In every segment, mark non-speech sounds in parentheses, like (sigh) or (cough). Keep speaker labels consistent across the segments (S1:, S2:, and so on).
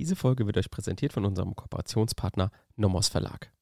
S1: Diese Folge wird euch präsentiert von unserem Kooperationspartner Nomos Verlag.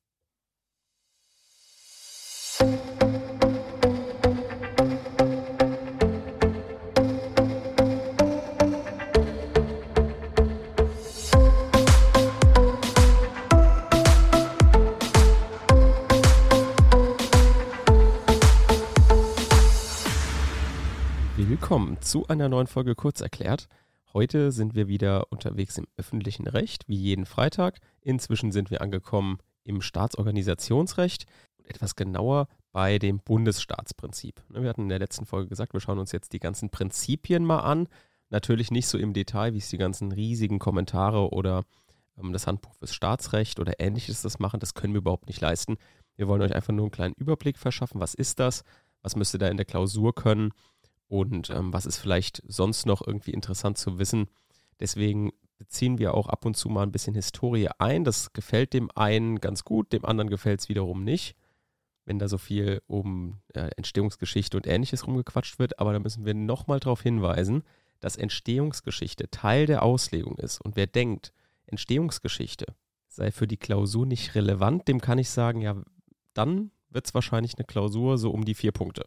S1: Willkommen zu einer neuen Folge Kurzerklärt. Heute sind wir wieder unterwegs im öffentlichen Recht, wie jeden Freitag. Inzwischen sind wir angekommen im Staatsorganisationsrecht und etwas genauer bei dem Bundesstaatsprinzip. Ne, wir hatten in der letzten Folge gesagt, wir schauen uns jetzt die ganzen Prinzipien mal an. Natürlich nicht so im Detail, wie es die ganzen riesigen Kommentare oder ähm, das Handbuch fürs Staatsrecht oder ähnliches das machen. Das können wir überhaupt nicht leisten. Wir wollen euch einfach nur einen kleinen Überblick verschaffen. Was ist das? Was müsst ihr da in der Klausur können? Und ähm, was ist vielleicht sonst noch irgendwie interessant zu wissen. Deswegen beziehen wir auch ab und zu mal ein bisschen Historie ein. Das gefällt dem einen ganz gut, dem anderen gefällt es wiederum nicht, wenn da so viel um äh, Entstehungsgeschichte und ähnliches rumgequatscht wird. Aber da müssen wir nochmal darauf hinweisen, dass Entstehungsgeschichte Teil der Auslegung ist. Und wer denkt, Entstehungsgeschichte sei für die Klausur nicht relevant, dem kann ich sagen, ja, dann wird es wahrscheinlich eine Klausur so um die vier Punkte.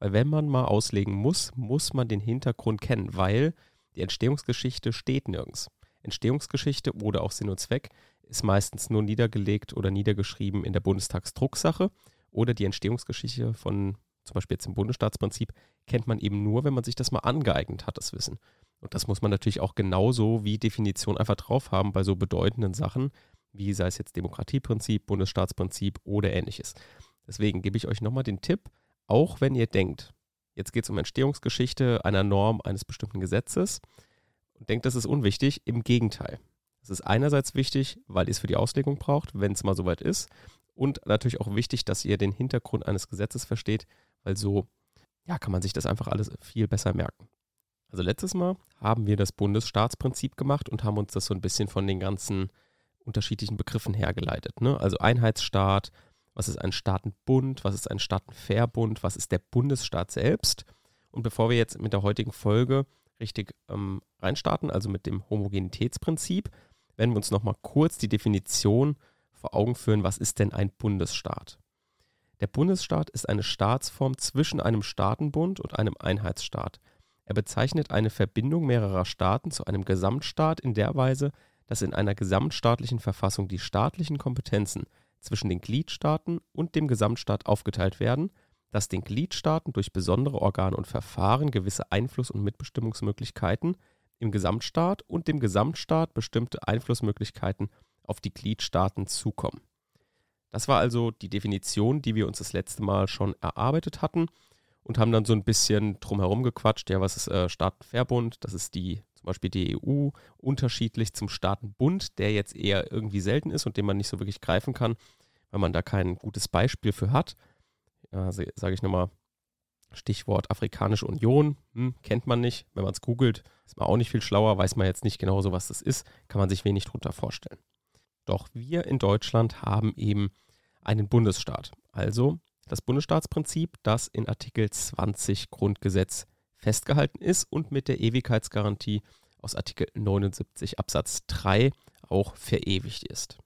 S1: Weil wenn man mal auslegen muss, muss man den Hintergrund kennen, weil die Entstehungsgeschichte steht nirgends. Entstehungsgeschichte oder auch Sinn und Zweck ist meistens nur niedergelegt oder niedergeschrieben in der Bundestagsdrucksache oder die Entstehungsgeschichte von zum Beispiel jetzt im Bundesstaatsprinzip kennt man eben nur, wenn man sich das mal angeeignet hat, das Wissen. Und das muss man natürlich auch genauso wie Definition einfach drauf haben bei so bedeutenden Sachen, wie sei es jetzt Demokratieprinzip, Bundesstaatsprinzip oder ähnliches. Deswegen gebe ich euch nochmal den Tipp, auch wenn ihr denkt, jetzt geht es um Entstehungsgeschichte einer Norm eines bestimmten Gesetzes und denkt, das ist unwichtig, im Gegenteil. Es ist einerseits wichtig, weil ihr es für die Auslegung braucht, wenn es mal soweit ist. Und natürlich auch wichtig, dass ihr den Hintergrund eines Gesetzes versteht, weil so ja, kann man sich das einfach alles viel besser merken. Also letztes Mal haben wir das Bundesstaatsprinzip gemacht und haben uns das so ein bisschen von den ganzen unterschiedlichen Begriffen hergeleitet. Ne? Also Einheitsstaat, was ist ein Staatenbund, was ist ein Staatenverbund, was ist der Bundesstaat selbst. Und bevor wir jetzt mit der heutigen Folge richtig ähm, reinstarten, also mit dem Homogenitätsprinzip, werden wir uns nochmal kurz die Definition vor Augen führen, was ist denn ein Bundesstaat? Der Bundesstaat ist eine Staatsform zwischen einem Staatenbund und einem Einheitsstaat. Er bezeichnet eine Verbindung mehrerer Staaten zu einem Gesamtstaat in der Weise, dass in einer gesamtstaatlichen Verfassung die staatlichen Kompetenzen zwischen den Gliedstaaten und dem Gesamtstaat aufgeteilt werden, dass den Gliedstaaten durch besondere Organe und Verfahren gewisse Einfluss- und Mitbestimmungsmöglichkeiten im Gesamtstaat und dem Gesamtstaat bestimmte Einflussmöglichkeiten auf die Gliedstaaten zukommen. Das war also die Definition, die wir uns das letzte Mal schon erarbeitet hatten und haben dann so ein bisschen drumherum gequatscht. Ja, was ist äh, Staatenverbund? Das ist die zum Beispiel die EU, unterschiedlich zum Staatenbund, der jetzt eher irgendwie selten ist und den man nicht so wirklich greifen kann, weil man da kein gutes Beispiel für hat. Ja, Sage ich nochmal, Stichwort Afrikanische Union, hm, kennt man nicht. Wenn man es googelt, ist man auch nicht viel schlauer, weiß man jetzt nicht genau so, was das ist, kann man sich wenig drunter vorstellen. Doch wir in Deutschland haben eben einen Bundesstaat, also das Bundesstaatsprinzip, das in Artikel 20 Grundgesetz festgehalten ist und mit der Ewigkeitsgarantie aus Artikel 79 Absatz 3 auch verewigt ist.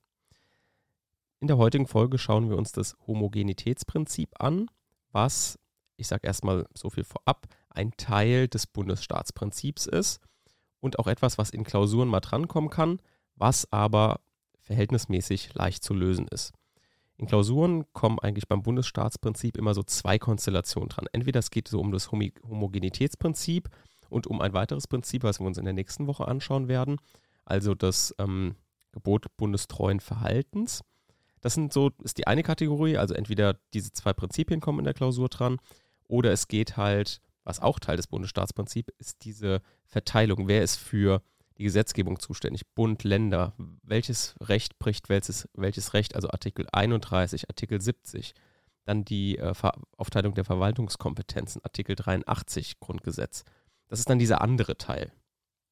S1: In der heutigen Folge schauen wir uns das Homogenitätsprinzip an, was, ich sage erstmal so viel vorab, ein Teil des Bundesstaatsprinzips ist und auch etwas, was in Klausuren mal drankommen kann, was aber verhältnismäßig leicht zu lösen ist. In Klausuren kommen eigentlich beim Bundesstaatsprinzip immer so zwei Konstellationen dran. Entweder es geht so um das Homogenitätsprinzip und um ein weiteres Prinzip, was wir uns in der nächsten Woche anschauen werden, also das ähm, Gebot bundestreuen Verhaltens. Das sind so, ist die eine Kategorie, also entweder diese zwei Prinzipien kommen in der Klausur dran, oder es geht halt, was auch Teil des Bundesstaatsprinzips ist, diese Verteilung. Wer ist für die Gesetzgebung zuständig, Bund, Länder, welches Recht bricht welches, welches Recht, also Artikel 31, Artikel 70, dann die äh, Aufteilung der Verwaltungskompetenzen, Artikel 83 Grundgesetz. Das ist dann dieser andere Teil.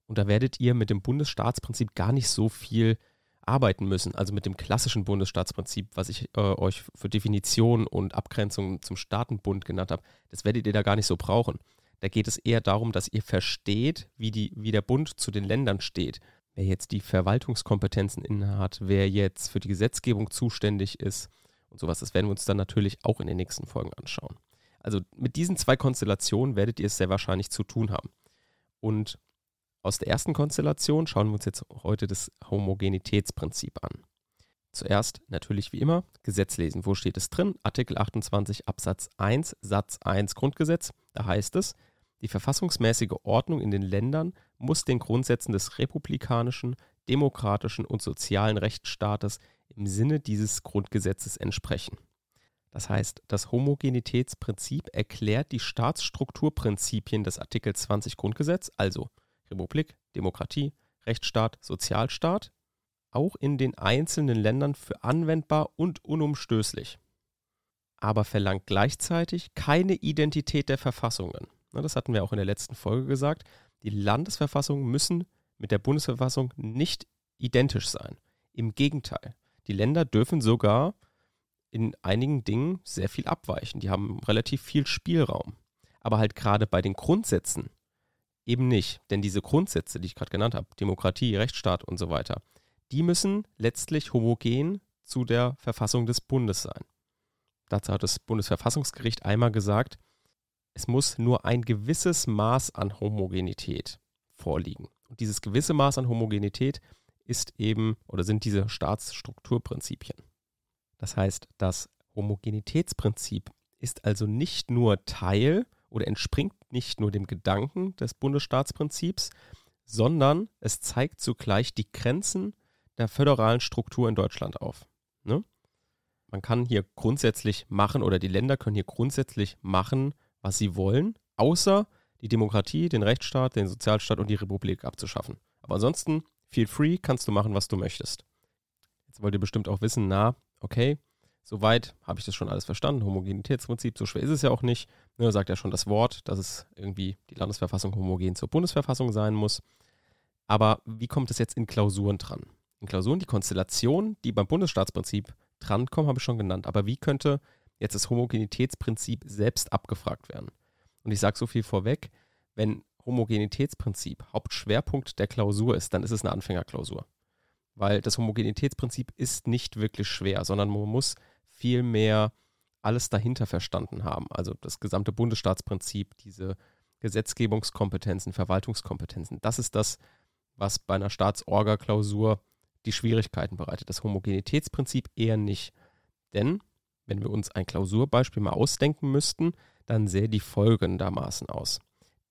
S1: Und da werdet ihr mit dem Bundesstaatsprinzip gar nicht so viel arbeiten müssen, also mit dem klassischen Bundesstaatsprinzip, was ich äh, euch für Definition und Abgrenzung zum Staatenbund genannt habe, das werdet ihr da gar nicht so brauchen. Da geht es eher darum, dass ihr versteht, wie, die, wie der Bund zu den Ländern steht. wer jetzt die Verwaltungskompetenzen innehat, wer jetzt für die Gesetzgebung zuständig ist und sowas. Das werden wir uns dann natürlich auch in den nächsten Folgen anschauen. Also mit diesen zwei Konstellationen werdet ihr es sehr wahrscheinlich zu tun haben. Und aus der ersten Konstellation schauen wir uns jetzt heute das Homogenitätsprinzip an. Zuerst natürlich wie immer Gesetz lesen. Wo steht es drin? Artikel 28 Absatz 1 Satz 1 Grundgesetz. Da heißt es, die verfassungsmäßige Ordnung in den Ländern muss den Grundsätzen des republikanischen, demokratischen und sozialen Rechtsstaates im Sinne dieses Grundgesetzes entsprechen. Das heißt, das Homogenitätsprinzip erklärt die Staatsstrukturprinzipien des Artikel 20 Grundgesetz, also Republik, Demokratie, Rechtsstaat, Sozialstaat, auch in den einzelnen Ländern für anwendbar und unumstößlich, aber verlangt gleichzeitig keine Identität der Verfassungen. Das hatten wir auch in der letzten Folge gesagt. Die Landesverfassungen müssen mit der Bundesverfassung nicht identisch sein. Im Gegenteil, die Länder dürfen sogar in einigen Dingen sehr viel abweichen. Die haben relativ viel Spielraum. Aber halt gerade bei den Grundsätzen eben nicht. Denn diese Grundsätze, die ich gerade genannt habe, Demokratie, Rechtsstaat und so weiter, die müssen letztlich homogen zu der Verfassung des Bundes sein. Dazu hat das Bundesverfassungsgericht einmal gesagt, es muss nur ein gewisses Maß an Homogenität vorliegen. Und dieses gewisse Maß an Homogenität ist eben oder sind diese Staatsstrukturprinzipien. Das heißt, das Homogenitätsprinzip ist also nicht nur Teil oder entspringt nicht nur dem Gedanken des Bundesstaatsprinzips, sondern es zeigt zugleich die Grenzen der föderalen Struktur in Deutschland auf. Ne? Man kann hier grundsätzlich machen oder die Länder können hier grundsätzlich machen, was sie wollen, außer die Demokratie, den Rechtsstaat, den Sozialstaat und die Republik abzuschaffen. Aber ansonsten, feel free, kannst du machen, was du möchtest. Jetzt wollt ihr bestimmt auch wissen, na, okay, soweit habe ich das schon alles verstanden. Homogenitätsprinzip, so schwer ist es ja auch nicht. Ne, sagt ja schon das Wort, dass es irgendwie die Landesverfassung homogen zur Bundesverfassung sein muss. Aber wie kommt es jetzt in Klausuren dran? In Klausuren, die Konstellation, die beim Bundesstaatsprinzip drankommen, habe ich schon genannt. Aber wie könnte jetzt das Homogenitätsprinzip selbst abgefragt werden? Und ich sage so viel vorweg, wenn Homogenitätsprinzip Hauptschwerpunkt der Klausur ist, dann ist es eine Anfängerklausur weil das Homogenitätsprinzip ist nicht wirklich schwer, sondern man muss viel mehr alles dahinter verstanden haben. Also das gesamte Bundesstaatsprinzip, diese Gesetzgebungskompetenzen, Verwaltungskompetenzen. Das ist das, was bei einer Staatsorga-Klausur die Schwierigkeiten bereitet. Das Homogenitätsprinzip eher nicht. Denn, wenn wir uns ein Klausurbeispiel mal ausdenken müssten, dann sähe die folgendermaßen aus.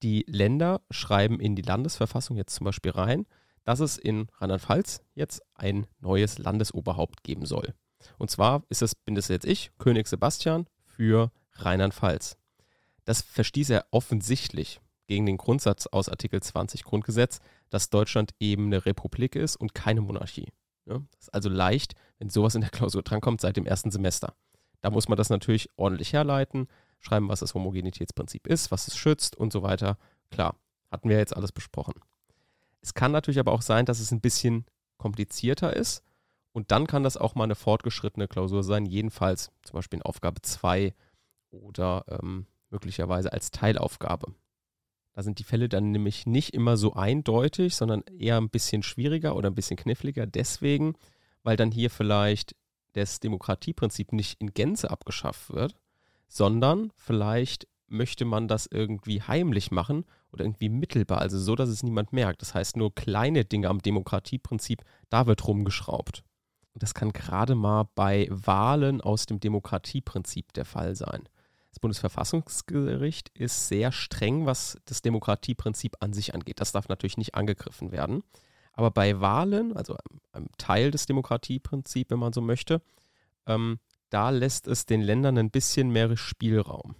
S1: Die Länder schreiben in die Landesverfassung jetzt zum Beispiel rein, dass es in Rheinland-Pfalz jetzt ein neues Landesoberhaupt geben soll. Und zwar ist es, bin das jetzt ich, König Sebastian für Rheinland-Pfalz. Das verstieß er offensichtlich gegen den Grundsatz aus Artikel 20 Grundgesetz, dass Deutschland eben eine Republik ist und keine Monarchie. Ja, das ist also leicht, wenn sowas in der Klausur drankommt seit dem ersten Semester. Da muss man das natürlich ordentlich herleiten, schreiben, was das Homogenitätsprinzip ist, was es schützt und so weiter. Klar, hatten wir jetzt alles besprochen. Es kann natürlich aber auch sein, dass es ein bisschen komplizierter ist. Und dann kann das auch mal eine fortgeschrittene Klausur sein, jedenfalls zum Beispiel in Aufgabe 2 oder ähm, möglicherweise als Teilaufgabe. Da sind die Fälle dann nämlich nicht immer so eindeutig, sondern eher ein bisschen schwieriger oder ein bisschen kniffliger. Deswegen, weil dann hier vielleicht das Demokratieprinzip nicht in Gänze abgeschafft wird, sondern vielleicht möchte man das irgendwie heimlich machen oder irgendwie mittelbar, also so, dass es niemand merkt. Das heißt, nur kleine Dinge am Demokratieprinzip, da wird rumgeschraubt. Und das kann gerade mal bei Wahlen aus dem Demokratieprinzip der Fall sein. Das Bundesverfassungsgericht ist sehr streng, was das Demokratieprinzip an sich angeht. Das darf natürlich nicht angegriffen werden. Aber bei Wahlen, also einem Teil des Demokratieprinzips, wenn man so möchte, ähm, da lässt es den Ländern ein bisschen mehr Spielraum.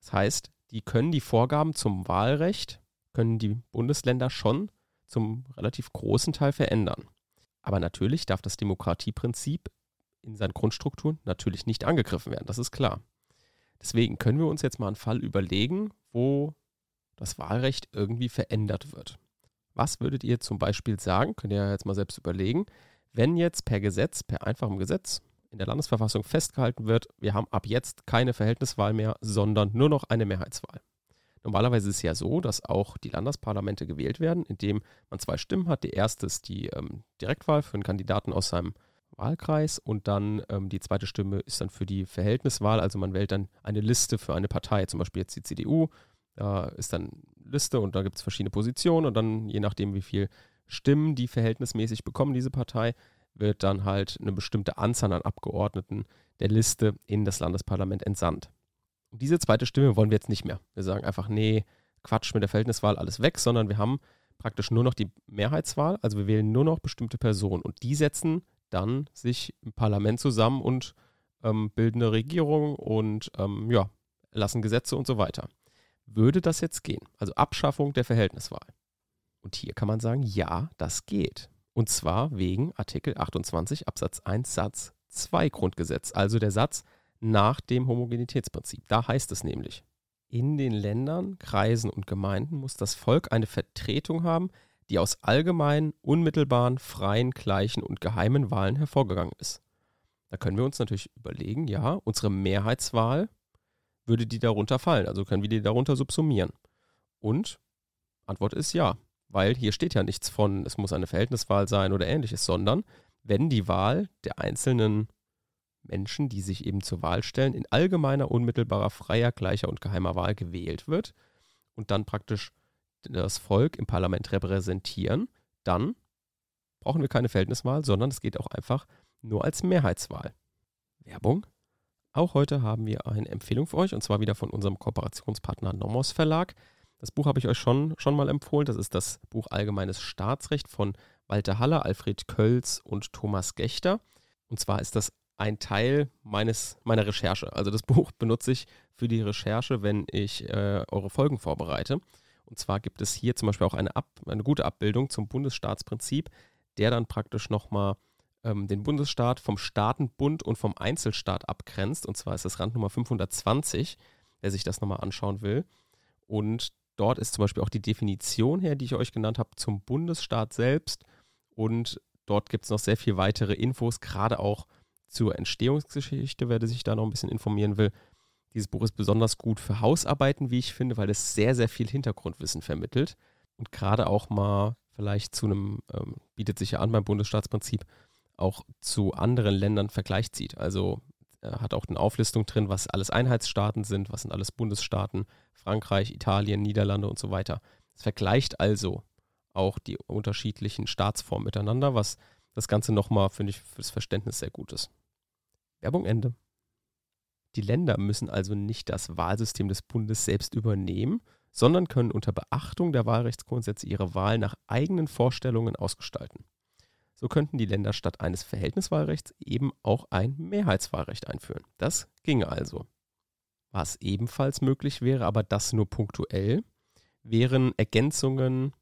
S1: Das heißt, die können die Vorgaben zum Wahlrecht, können die Bundesländer schon zum relativ großen Teil verändern. Aber natürlich darf das Demokratieprinzip in seinen Grundstrukturen natürlich nicht angegriffen werden, das ist klar. Deswegen können wir uns jetzt mal einen Fall überlegen, wo das Wahlrecht irgendwie verändert wird. Was würdet ihr zum Beispiel sagen, könnt ihr jetzt mal selbst überlegen, wenn jetzt per Gesetz, per einfachem Gesetz, in der Landesverfassung festgehalten wird, wir haben ab jetzt keine Verhältniswahl mehr, sondern nur noch eine Mehrheitswahl. Normalerweise ist es ja so, dass auch die Landesparlamente gewählt werden, indem man zwei Stimmen hat. Die erste ist die ähm, Direktwahl für einen Kandidaten aus seinem Wahlkreis und dann ähm, die zweite Stimme ist dann für die Verhältniswahl. Also man wählt dann eine Liste für eine Partei, zum Beispiel jetzt die CDU. Da ist dann Liste und da gibt es verschiedene Positionen und dann je nachdem, wie viel Stimmen die verhältnismäßig bekommen, diese Partei, wird dann halt eine bestimmte Anzahl an Abgeordneten der Liste in das Landesparlament entsandt. Und diese zweite Stimme wollen wir jetzt nicht mehr. Wir sagen einfach, nee, Quatsch mit der Verhältniswahl, alles weg, sondern wir haben praktisch nur noch die Mehrheitswahl, also wir wählen nur noch bestimmte Personen und die setzen dann sich im Parlament zusammen und ähm, bilden eine Regierung und ähm, ja, lassen Gesetze und so weiter. Würde das jetzt gehen? Also Abschaffung der Verhältniswahl. Und hier kann man sagen, ja, das geht. Und zwar wegen Artikel 28 Absatz 1 Satz 2 Grundgesetz, also der Satz nach dem Homogenitätsprinzip. Da heißt es nämlich, in den Ländern, Kreisen und Gemeinden muss das Volk eine Vertretung haben, die aus allgemeinen, unmittelbaren, freien, gleichen und geheimen Wahlen hervorgegangen ist. Da können wir uns natürlich überlegen, ja, unsere Mehrheitswahl würde die darunter fallen, also können wir die darunter subsumieren. Und Antwort ist ja weil hier steht ja nichts von, es muss eine Verhältniswahl sein oder ähnliches, sondern wenn die Wahl der einzelnen Menschen, die sich eben zur Wahl stellen, in allgemeiner, unmittelbarer, freier, gleicher und geheimer Wahl gewählt wird und dann praktisch das Volk im Parlament repräsentieren, dann brauchen wir keine Verhältniswahl, sondern es geht auch einfach nur als Mehrheitswahl. Werbung. Auch heute haben wir eine Empfehlung für euch und zwar wieder von unserem Kooperationspartner Nomos Verlag. Das Buch habe ich euch schon, schon mal empfohlen. Das ist das Buch Allgemeines Staatsrecht von Walter Haller, Alfred Kölz und Thomas Gechter. Und zwar ist das ein Teil meines, meiner Recherche. Also das (laughs) Buch benutze ich für die Recherche, wenn ich äh, eure Folgen vorbereite. Und zwar gibt es hier zum Beispiel auch eine, Ab, eine gute Abbildung zum Bundesstaatsprinzip, der dann praktisch nochmal ähm, den Bundesstaat vom Staatenbund und vom Einzelstaat abgrenzt. Und zwar ist das Randnummer 520, wer sich das nochmal anschauen will. Und Dort ist zum Beispiel auch die Definition her, die ich euch genannt habe, zum Bundesstaat selbst. Und dort gibt es noch sehr viel weitere Infos, gerade auch zur Entstehungsgeschichte, wer sich da noch ein bisschen informieren will. Dieses Buch ist besonders gut für Hausarbeiten, wie ich finde, weil es sehr, sehr viel Hintergrundwissen vermittelt und gerade auch mal vielleicht zu einem, ähm, bietet sich ja an beim Bundesstaatsprinzip, auch zu anderen Ländern Vergleich zieht. Also äh, hat auch eine Auflistung drin, was alles Einheitsstaaten sind, was sind alles Bundesstaaten, Frankreich, Italien, Niederlande und so weiter. Es vergleicht also auch die unterschiedlichen Staatsformen miteinander, was das Ganze nochmal, finde ich, fürs Verständnis sehr gut ist. Werbung Ende. Die Länder müssen also nicht das Wahlsystem des Bundes selbst übernehmen, sondern können unter Beachtung der Wahlrechtsgrundsätze ihre Wahl nach eigenen Vorstellungen ausgestalten. So könnten die Länder statt eines Verhältniswahlrechts eben auch ein Mehrheitswahlrecht einführen. Das ginge also. Was ebenfalls möglich wäre, aber das nur punktuell, wären Ergänzungen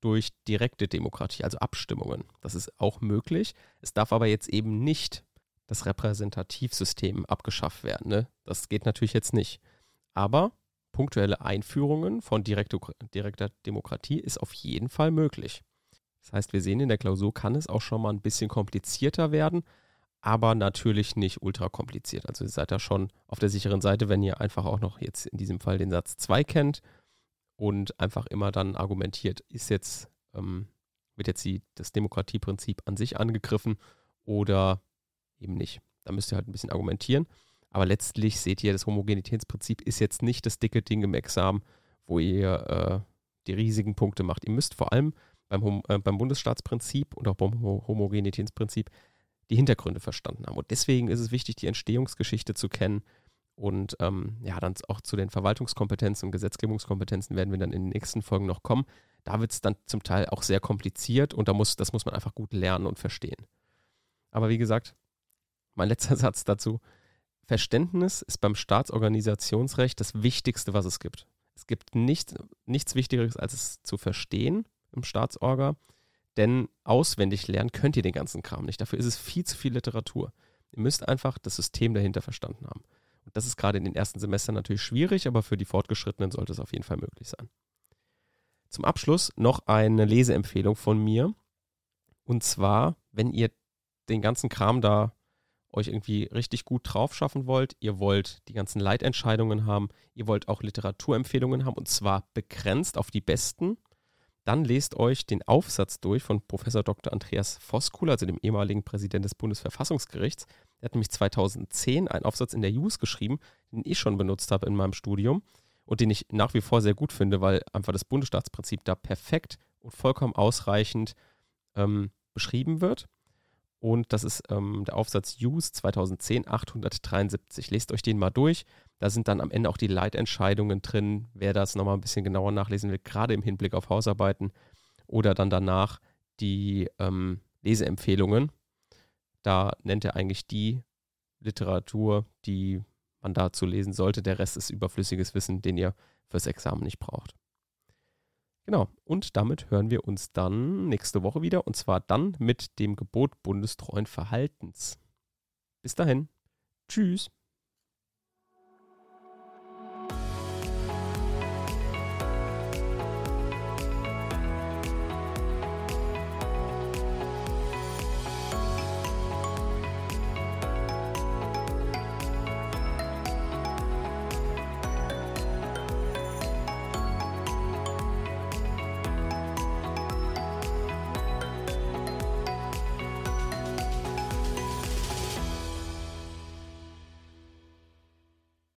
S1: durch direkte Demokratie, also Abstimmungen. Das ist auch möglich. Es darf aber jetzt eben nicht das Repräsentativsystem abgeschafft werden. Ne? Das geht natürlich jetzt nicht. Aber punktuelle Einführungen von direkter Demokratie ist auf jeden Fall möglich. Das heißt, wir sehen in der Klausur kann es auch schon mal ein bisschen komplizierter werden, aber natürlich nicht ultra kompliziert. Also ihr seid da schon auf der sicheren Seite, wenn ihr einfach auch noch jetzt in diesem Fall den Satz 2 kennt und einfach immer dann argumentiert, ist jetzt, ähm, wird jetzt die, das Demokratieprinzip an sich angegriffen oder eben nicht. Da müsst ihr halt ein bisschen argumentieren. Aber letztlich seht ihr, das Homogenitätsprinzip ist jetzt nicht das dicke Ding im Examen, wo ihr äh, die riesigen Punkte macht. Ihr müsst vor allem beim, äh, beim Bundesstaatsprinzip und auch beim Homogenitätsprinzip die Hintergründe verstanden haben. Und deswegen ist es wichtig, die Entstehungsgeschichte zu kennen. Und ähm, ja, dann auch zu den Verwaltungskompetenzen und Gesetzgebungskompetenzen werden wir dann in den nächsten Folgen noch kommen. Da wird es dann zum Teil auch sehr kompliziert und da muss, das muss man einfach gut lernen und verstehen. Aber wie gesagt, mein letzter (laughs) Satz dazu. Verständnis ist beim Staatsorganisationsrecht das Wichtigste, was es gibt. Es gibt nicht, nichts Wichtigeres, als es zu verstehen im Staatsorga. Denn auswendig lernen könnt ihr den ganzen Kram nicht. Dafür ist es viel zu viel Literatur. Ihr müsst einfach das System dahinter verstanden haben. Und das ist gerade in den ersten Semestern natürlich schwierig, aber für die Fortgeschrittenen sollte es auf jeden Fall möglich sein. Zum Abschluss noch eine Leseempfehlung von mir. Und zwar, wenn ihr den ganzen Kram da euch irgendwie richtig gut drauf schaffen wollt, ihr wollt die ganzen Leitentscheidungen haben, ihr wollt auch Literaturempfehlungen haben und zwar begrenzt auf die besten, dann lest euch den Aufsatz durch von Professor Dr. Andreas Voskuhl, also dem ehemaligen Präsident des Bundesverfassungsgerichts. Er hat nämlich 2010 einen Aufsatz in der JUS geschrieben, den ich schon benutzt habe in meinem Studium und den ich nach wie vor sehr gut finde, weil einfach das Bundesstaatsprinzip da perfekt und vollkommen ausreichend ähm, beschrieben wird. Und das ist ähm, der Aufsatz Use 2010 873. Lest euch den mal durch. Da sind dann am Ende auch die Leitentscheidungen drin, wer das nochmal ein bisschen genauer nachlesen will, gerade im Hinblick auf Hausarbeiten. Oder dann danach die ähm, Leseempfehlungen. Da nennt er eigentlich die Literatur, die man dazu lesen sollte. Der Rest ist überflüssiges Wissen, den ihr fürs Examen nicht braucht. Genau, und damit hören wir uns dann nächste Woche wieder und zwar dann mit dem Gebot bundestreuen Verhaltens. Bis dahin. Tschüss.